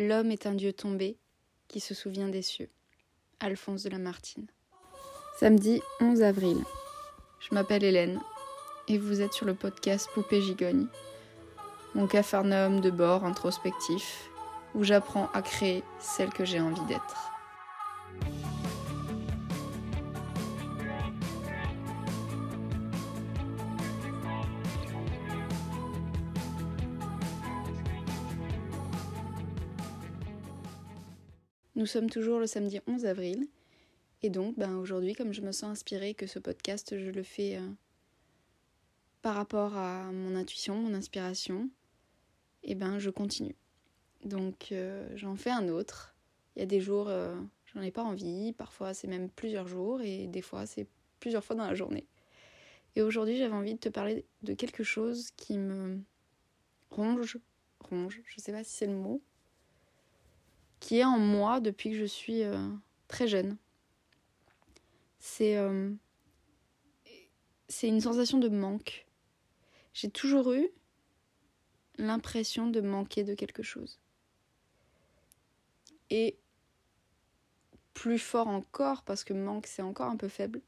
L'homme est un dieu tombé qui se souvient des cieux. Alphonse de Lamartine. Samedi 11 avril. Je m'appelle Hélène et vous êtes sur le podcast Poupée Gigogne, mon capharnaüm de bord introspectif où j'apprends à créer celle que j'ai envie d'être. Nous sommes toujours le samedi 11 avril. Et donc, ben, aujourd'hui, comme je me sens inspirée que ce podcast, je le fais euh, par rapport à mon intuition, mon inspiration, et ben, je continue. Donc, euh, j'en fais un autre. Il y a des jours, euh, j'en ai pas envie. Parfois, c'est même plusieurs jours. Et des fois, c'est plusieurs fois dans la journée. Et aujourd'hui, j'avais envie de te parler de quelque chose qui me ronge. Ronge, je sais pas si c'est le mot qui est en moi depuis que je suis euh, très jeune. C'est euh, c'est une sensation de manque. J'ai toujours eu l'impression de manquer de quelque chose. Et plus fort encore, parce que manque c'est encore un peu faible,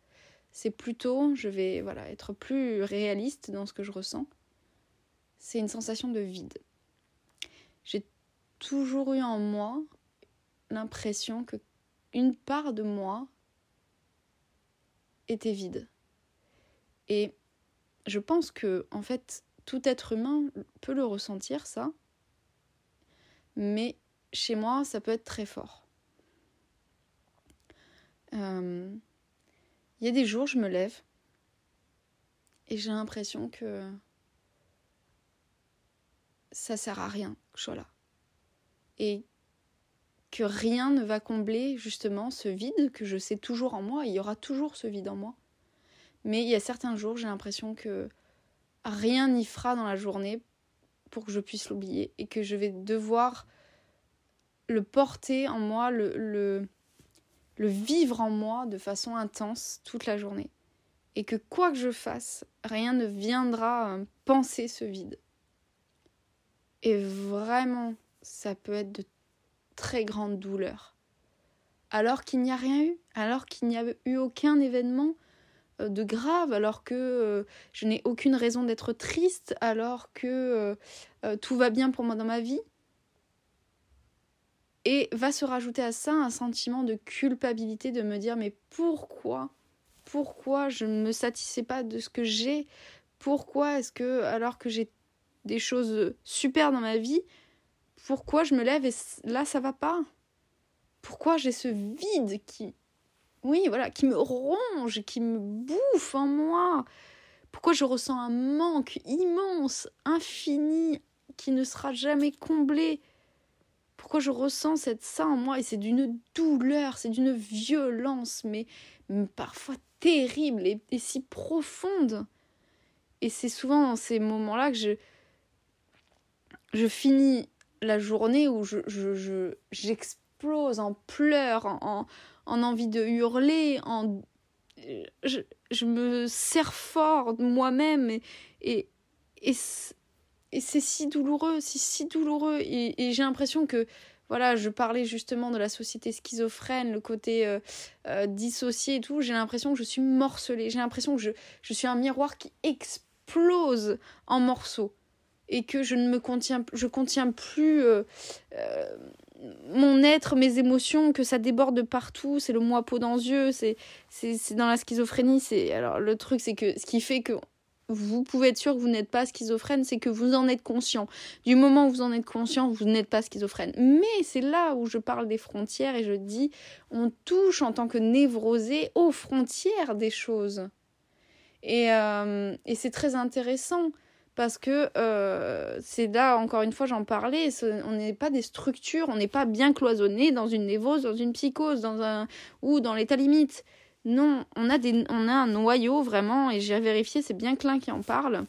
c'est plutôt, je vais voilà, être plus réaliste dans ce que je ressens, c'est une sensation de vide. J'ai toujours eu en moi l'impression que une part de moi était vide. Et je pense que, en fait, tout être humain peut le ressentir, ça. Mais chez moi, ça peut être très fort. Euh, il y a des jours, je me lève et j'ai l'impression que ça sert à rien que je sois là. Et que rien ne va combler justement ce vide que je sais toujours en moi. Il y aura toujours ce vide en moi. Mais il y a certains jours, j'ai l'impression que rien n'y fera dans la journée pour que je puisse l'oublier et que je vais devoir le porter en moi, le, vivre en moi de façon intense toute la journée. Et que quoi que je fasse, rien ne viendra penser ce vide. Et vraiment, ça peut être de très grande douleur. Alors qu'il n'y a rien eu, alors qu'il n'y a eu aucun événement euh, de grave, alors que euh, je n'ai aucune raison d'être triste, alors que euh, tout va bien pour moi dans ma vie. Et va se rajouter à ça un sentiment de culpabilité de me dire mais pourquoi? Pourquoi je ne me satisfais pas de ce que j'ai? Pourquoi est-ce que alors que j'ai des choses super dans ma vie, pourquoi je me lève et là ça va pas? Pourquoi j'ai ce vide qui oui, voilà, qui me ronge, qui me bouffe en moi? Pourquoi je ressens un manque immense, infini, qui ne sera jamais comblé? Pourquoi je ressens cette ça en moi? Et c'est d'une douleur, c'est d'une violence, mais, parfois terrible et, et si profonde. Et c'est souvent dans ces moments-là que je, je finis la journée où je, je, j'explose en pleurs, en, en, envie de hurler, en, je, me serre fort moi-même et, et, et, c'est si douloureux, c'est si douloureux. Et, et j'ai l'impression que, voilà, je parlais justement de la société schizophrène, le côté euh, euh, dissocié et tout, j'ai l'impression que je suis morcelée, j'ai l'impression que je, je suis un miroir qui explose en morceaux et que je ne me contiens, je contiens plus euh, euh, mon être, mes émotions, que ça déborde partout, c'est le moi peau dans les yeux, c'est, c'est, dans la schizophrénie. C'est, alors le truc, c'est que ce qui fait que vous pouvez être sûr que vous n'êtes pas schizophrène, c'est que vous en êtes conscient. Du moment où vous en êtes conscient, vous n'êtes pas schizophrène. Mais c'est là où je parle des frontières et je dis, on touche en tant que névrosé aux frontières des choses. Et, euh, et c'est très intéressant parce que euh, c'est là, encore une fois, j'en parlais, on n'est pas des structures, on n'est pas bien cloisonné dans une névrose, dans une psychose, dans un ou dans l'état limite. Non, on a, des, on a un noyau vraiment, et j'ai vérifié, c'est bien Klein qui en parle,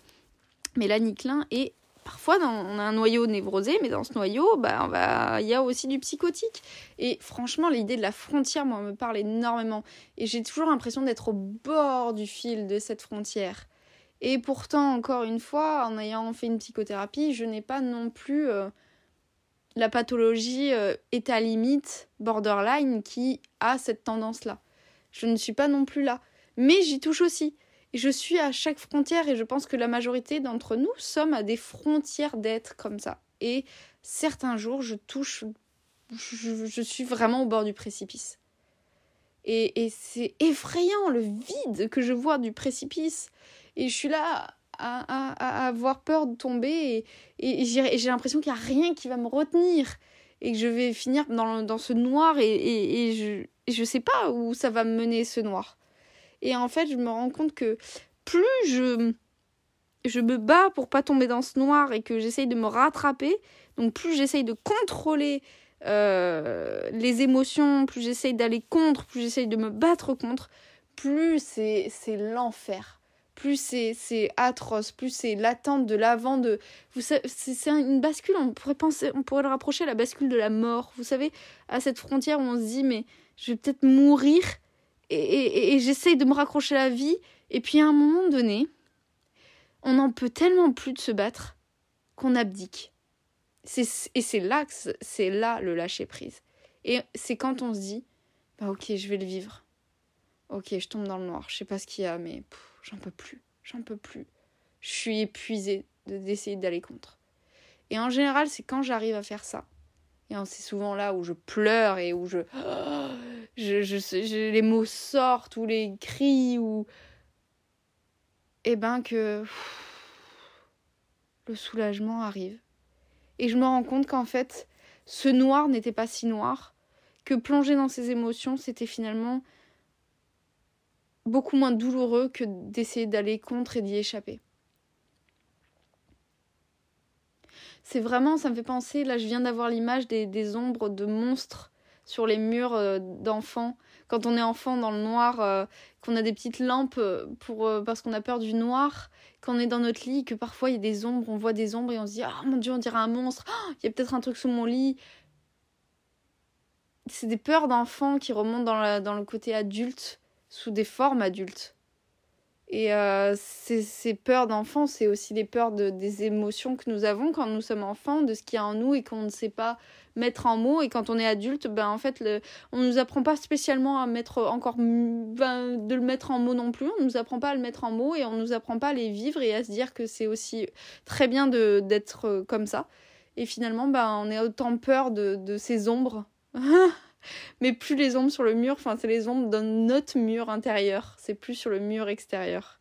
Mélanie Klein, et parfois on a un noyau névrosé, mais dans ce noyau, bah, il y a aussi du psychotique. Et franchement, l'idée de la frontière, moi, me parle énormément. Et j'ai toujours l'impression d'être au bord du fil de cette frontière. Et pourtant, encore une fois, en ayant fait une psychothérapie, je n'ai pas non plus euh, la pathologie euh, à limite, borderline, qui a cette tendance-là. Je ne suis pas non plus là. Mais j'y touche aussi. Et je suis à chaque frontière et je pense que la majorité d'entre nous sommes à des frontières d'être comme ça. Et certains jours, je touche, je, suis vraiment au bord du précipice. Et, c'est effrayant le vide que je vois du précipice. Et je suis là à, avoir peur de tomber et, j'ai l'impression qu'il n'y a rien qui va me retenir et que je vais finir dans, dans ce noir et, je, je sais pas où ça va me mener ce noir. Et en fait, je me rends compte que plus je, je me bats pour pas tomber dans ce noir et que j'essaye de me rattraper, donc plus j'essaye de contrôler euh, les émotions, plus j'essaye d'aller contre, plus j'essaye de me battre contre, plus c'est l'enfer plus c'est atroce, plus c'est l'attente de l'avant de. C'est une bascule. On pourrait penser, on pourrait le rapprocher à la bascule de la mort. Vous savez, à cette frontière où on se dit mais je vais peut-être mourir et, et, et j'essaye de me raccrocher à la vie. Et puis à un moment donné, on n'en peut tellement plus de se battre qu'on abdique. Et c'est là c'est là le lâcher prise. Et c'est quand on se dit bah ok je vais le vivre. Ok je tombe dans le noir. Je sais pas ce qu'il y a mais j'en peux plus, j'en peux plus. Je suis épuisée d'essayer d'aller contre. Et en général, c'est quand j'arrive à faire ça. Et c'est souvent là où je pleure et où je, je, je, les mots sortent ou les cris ou eh ben que le soulagement arrive. Et je me rends compte qu'en fait, ce noir n'était pas si noir, que plonger dans ses émotions, c'était finalement beaucoup moins douloureux que d'essayer d'aller contre et d'y échapper. C'est vraiment, ça me fait penser, là je viens d'avoir l'image des, des, ombres de monstres sur les murs euh, d'enfants. Quand on est enfant dans le noir, euh, qu'on a des petites lampes euh, pour, parce qu'on a peur du noir, qu'on est dans notre lit, que parfois il y a des ombres, on voit des ombres et on se dit Ah mon dieu, on dirait un monstre, oh, il y a peut-être un truc sous mon lit. C'est des peurs d'enfants qui remontent dans, dans le côté adulte sous des formes adultes. Et euh, ces, peurs d'enfant, c'est aussi les peurs de, des émotions que nous avons quand nous sommes enfants, de ce qu'il y a en nous et qu'on ne sait pas mettre en mots. Et quand on est adulte, ben en fait, on ne nous apprend pas spécialement à mettre encore ben, de le mettre en mots non plus. On ne nous apprend pas à le mettre en mots et on ne nous apprend pas à les vivre et à se dire que c'est aussi très bien d'être euh, comme ça. Et finalement, ben, on a autant peur de, de ces ombres. mais plus les ombres sur le mur, enfin c'est les ombres d'un autre mur intérieur, c'est plus sur le mur extérieur.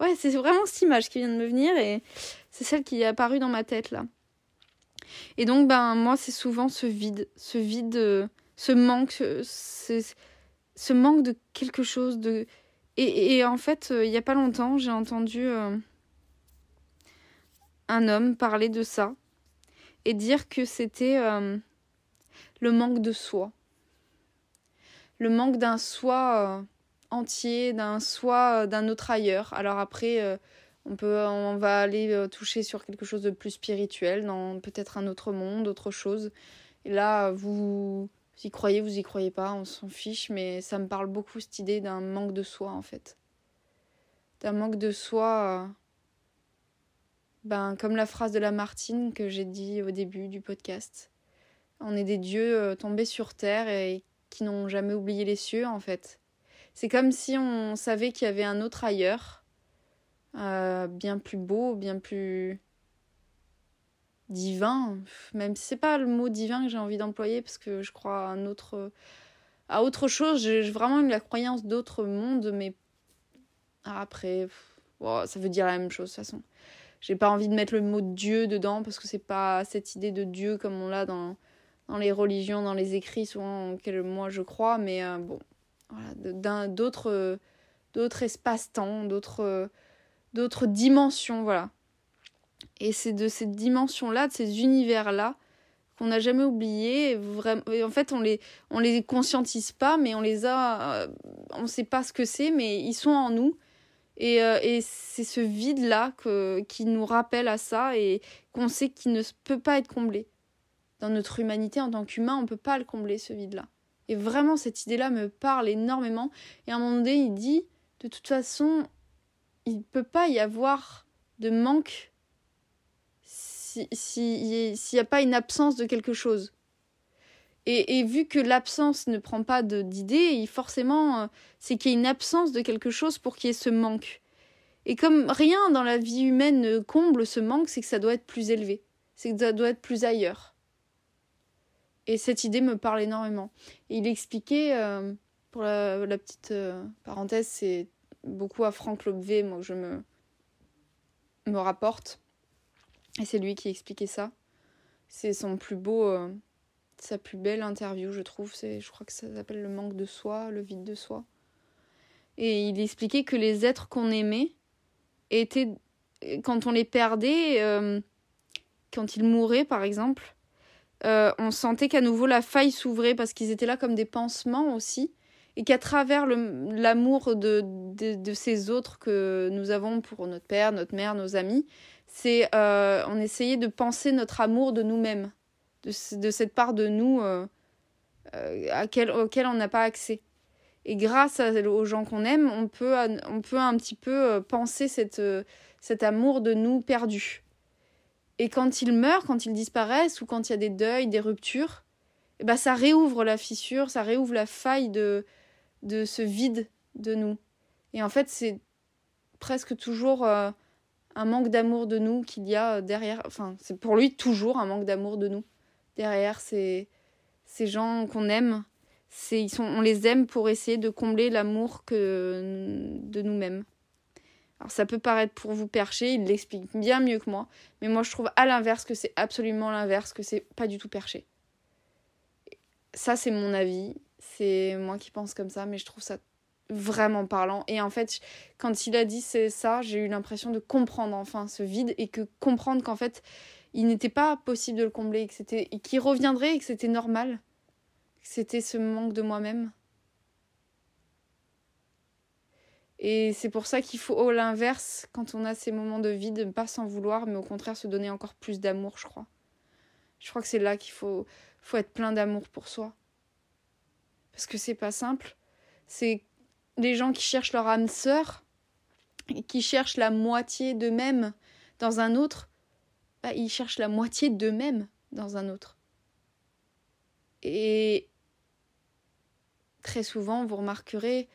Ouais, c'est vraiment cette image qui vient de me venir et c'est celle qui est apparue dans ma tête là. Et donc ben moi c'est souvent ce vide, ce vide, ce manque, ce, ce manque de quelque chose de et, et en fait il y a pas longtemps j'ai entendu euh, un homme parler de ça et dire que c'était euh, le manque de soi le manque d'un soi euh, entier, d'un soi euh, d'un autre ailleurs. Alors après, euh, on va aller toucher sur quelque chose de plus spirituel, dans peut-être un autre monde, autre chose. Et là, vous, y croyez, vous y croyez pas, on s'en fiche, mais ça me parle beaucoup cette idée d'un manque de soi en fait, d'un manque de soi. Ben, comme la phrase de Lamartine que j'ai dit au début du podcast. On est des dieux tombés sur terre et qui n'ont jamais oublié les cieux, en fait. C'est comme si on savait qu'il y avait un autre ailleurs, euh, bien plus beau, bien plus divin, même si c'est pas le mot divin que j'ai envie d'employer parce que je crois à un autre à autre chose, j'ai vraiment eu la croyance d'autres mondes mais après ça veut dire la même chose de toute façon. J'ai pas envie de mettre le mot Dieu dedans parce que c'est pas cette idée de Dieu comme on l'a dans dans les religions, dans les écrits souvent auxquels moi je crois, mais euh, bon, voilà, d'autres espaces-temps, d'autres dimensions, voilà. Et c'est de ces dimensions-là, de ces univers-là, qu'on n'a jamais oublié. Vraiment, en fait, on les on les conscientise pas, mais on les a, euh, on sait pas ce que c'est, mais ils sont en nous. Et, euh, et c'est ce vide-là qui nous rappelle à ça et qu'on sait qu'il ne peut pas être comblé dans notre humanité en tant qu'humain, on ne peut pas le combler ce vide-là. Et vraiment, cette idée-là me parle énormément. Et à un moment donné, il dit, de toute façon, il ne peut pas y avoir de manque s'il si, n'y a pas une absence de quelque chose. Et, et vu que l'absence ne prend pas d'idée, forcément, euh, c'est qu'il y a une absence de quelque chose pour qu'il y ait ce manque. Et comme rien dans la vie humaine ne comble ce manque, c'est que ça doit être plus élevé, c'est que ça doit être plus ailleurs. Et cette idée me parle énormément. il expliquait, euh, pour la, petite euh, parenthèse, c'est beaucoup à Franck Lobvé, moi, je me, me rapporte. Et c'est lui qui expliquait ça. C'est son plus beau, euh, sa plus belle interview, je trouve. C'est, je crois que ça s'appelle le manque de soi, le vide de soi. Et il expliquait que les êtres qu'on aimait étaient, quand on les perdait, quand ils mouraient par exemple, euh, on sentait qu'à nouveau la faille s'ouvrait parce qu'ils étaient là comme des pansements aussi. Et qu'à travers l'amour de, de, ces autres que nous avons pour notre père, notre mère, nos amis, c'est euh, on essayait de penser notre amour de nous-mêmes, de, cette part de nous euh, à quel, auquel on n'a pas accès. Et grâce aux gens qu'on aime, on peut, on peut un petit peu penser cette, cet amour de nous perdu. Et quand ils meurent, quand ils disparaissent, ou quand il y a des deuils, des ruptures, eh ben ça réouvre la fissure, ça réouvre la faille de, de ce vide de nous. Et en fait, c'est presque toujours euh, un manque d'amour de nous qu'il y a derrière. Enfin, c'est pour lui toujours un manque d'amour de nous. Derrière ces, ces gens qu'on aime, ils sont, on les aime pour essayer de combler l'amour que de nous-mêmes. Alors ça peut paraître pour vous perché, il l'explique bien mieux que moi, mais moi je trouve à l'inverse que c'est absolument l'inverse, que c'est pas du tout perché. Ça c'est mon avis, c'est moi qui pense comme ça, mais je trouve ça vraiment parlant. Et en fait, quand il a dit c'est ça, j'ai eu l'impression de comprendre enfin ce vide et que comprendre qu'en fait il n'était pas possible de le combler, que c'était, qu'il reviendrait et que c'était normal, que c'était ce manque de moi-même. Et c'est pour ça qu'il faut, au l'inverse, quand on a ces moments de vide, ne pas s'en vouloir, mais au contraire se donner encore plus d'amour, je crois. Je crois que c'est là qu'il faut, faut être plein d'amour pour soi. Parce que c'est pas simple. C'est les gens qui cherchent leur âme sœur, et qui cherchent la moitié d'eux-mêmes dans un autre, bah, ils cherchent la moitié d'eux-mêmes dans un autre. Et très souvent, vous remarquerez,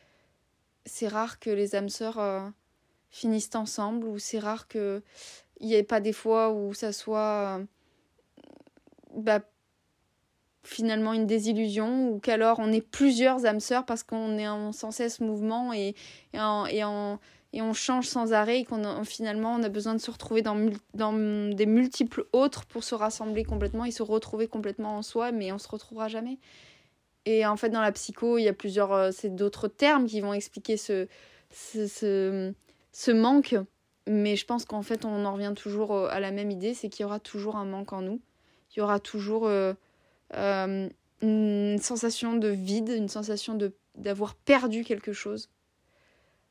c'est rare que les âmes sœurs euh, finissent ensemble ou c'est rare qu'il n'y ait pas des fois où ça soit euh, bah, finalement une désillusion ou qu'alors on ait plusieurs âmes sœurs parce qu'on est en sans cesse mouvement et, et, et, on change sans arrêt et qu'on finalement on a besoin de se retrouver dans, dans des multiples autres pour se rassembler complètement et se retrouver complètement en soi mais on se retrouvera jamais. Et en fait, dans la psycho, il y a plusieurs. Euh, c'est d'autres termes qui vont expliquer ce, ce, ce, manque. Mais je pense qu'en fait, on en revient toujours euh, à la même idée c'est qu'il y aura toujours un manque en nous. Il y aura toujours euh, une sensation de vide, une sensation d'avoir perdu quelque chose.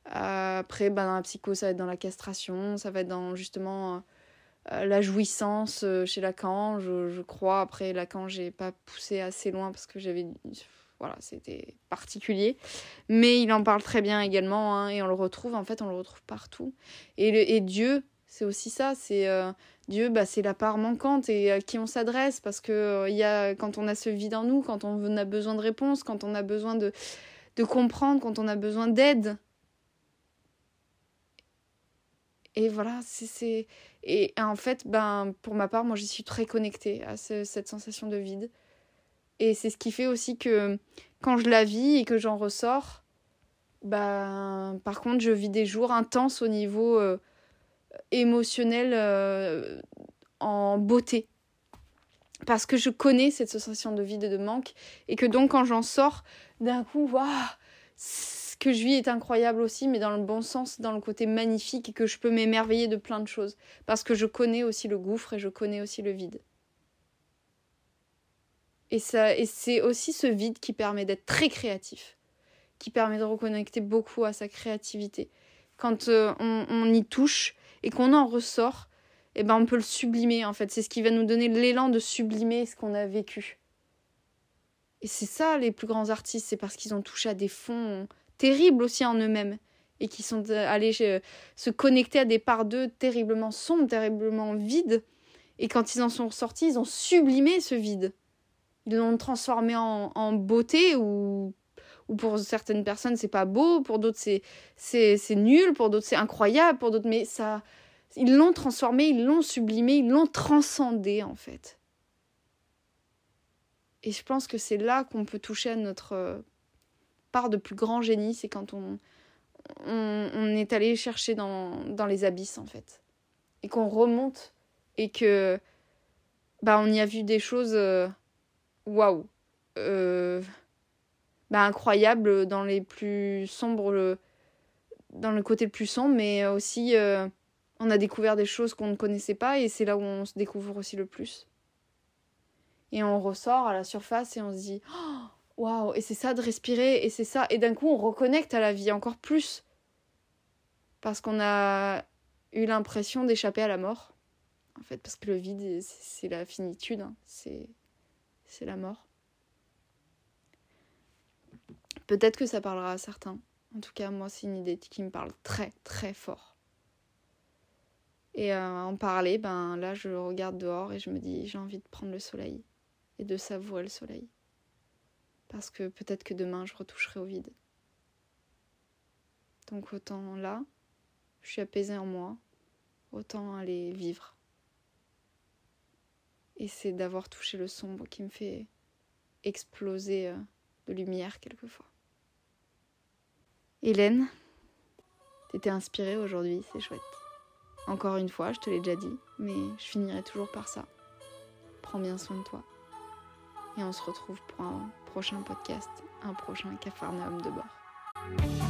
après, ben, dans la psycho, ça va être dans la castration, ça va être dans justement la jouissance chez Lacan, je, crois. Après, Lacan, j'ai pas poussé assez loin parce que j'avais. Voilà, c'était particulier. Mais il en parle très bien également, hein, et on le retrouve, en fait, on le retrouve partout. Et, et Dieu, c'est aussi ça, c'est. Dieu, bah, c'est la part manquante et à qui on s'adresse parce que y a, quand on a ce vide en nous, quand on a besoin de réponses, quand on a besoin de, de comprendre, quand on a besoin d'aide. Et voilà, c'est et en fait, ben, pour ma part, moi, j'y suis très connectée à cette sensation de vide. Et c'est ce qui fait aussi que quand je la vis et que j'en ressors, ben, par contre, je vis des jours intenses au niveau euh, émotionnel euh, en beauté. Parce que je connais cette sensation de vide et de manque. Et que donc, quand j'en sors, d'un coup, waouh, que je vis est incroyable aussi, mais dans le bon sens, dans le côté magnifique et que je peux m'émerveiller de plein de choses. Parce que je connais aussi le gouffre et je connais aussi le vide. Et, ça, et c'est aussi ce vide qui permet d'être très créatif, qui permet de reconnecter beaucoup à sa créativité. Quand euh, on, y touche et qu'on en ressort, eh ben on peut le sublimer en fait. C'est ce qui va nous donner l'élan de sublimer ce qu'on a vécu. Et c'est ça les plus grands artistes, c'est parce qu'ils ont touché à des fonds terribles aussi en eux-mêmes et qui sont allés se connecter à des parts d'eux terriblement sombres, terriblement vides Et quand ils en sont ressortis, ils ont sublimé ce vide. Ils l'ont transformé en, beauté ou, ou pour certaines personnes c'est pas beau, pour d'autres c'est, c'est, c'est nul, pour d'autres c'est incroyable, pour d'autres mais ça ils l'ont transformé, ils l'ont sublimé, ils l'ont transcendé en fait. Et je pense que c'est là qu'on peut toucher à notre euh, part de plus grand génie, c'est quand on, on, est allé chercher dans, dans les abysses en fait. Et qu'on remonte et que bah on y a vu des choses euh, waouh euh, bah, incroyables dans les plus sombres dans le côté le plus sombre mais aussi euh, on a découvert des choses qu'on ne connaissait pas et c'est là où on se découvre aussi le plus et on ressort à la surface et on se dit oh, waouh et c'est ça de respirer et c'est ça et d'un coup on reconnecte à la vie encore plus parce qu'on a eu l'impression d'échapper à la mort en fait, parce que le vide, c'est la finitude, hein. c'est la mort. Peut-être que ça parlera à certains. En tout cas, moi, c'est une idée qui me parle très, très fort. Et euh, en parler, ben là, je regarde dehors et je me dis, j'ai envie de prendre le soleil et de savourer le soleil. Parce que peut-être que demain, je retoucherai au vide. Donc autant là, je suis apaisée en moi, autant aller vivre. Et c'est d'avoir touché le sombre qui me fait exploser euh, de lumière quelquefois. Hélène, t'étais inspirée aujourd'hui, c'est chouette. Encore une fois, je te l'ai déjà dit, mais je finirai toujours par ça. Prends bien soin de toi. Et on se retrouve pour un prochain podcast, un prochain Capharnaüm de bord.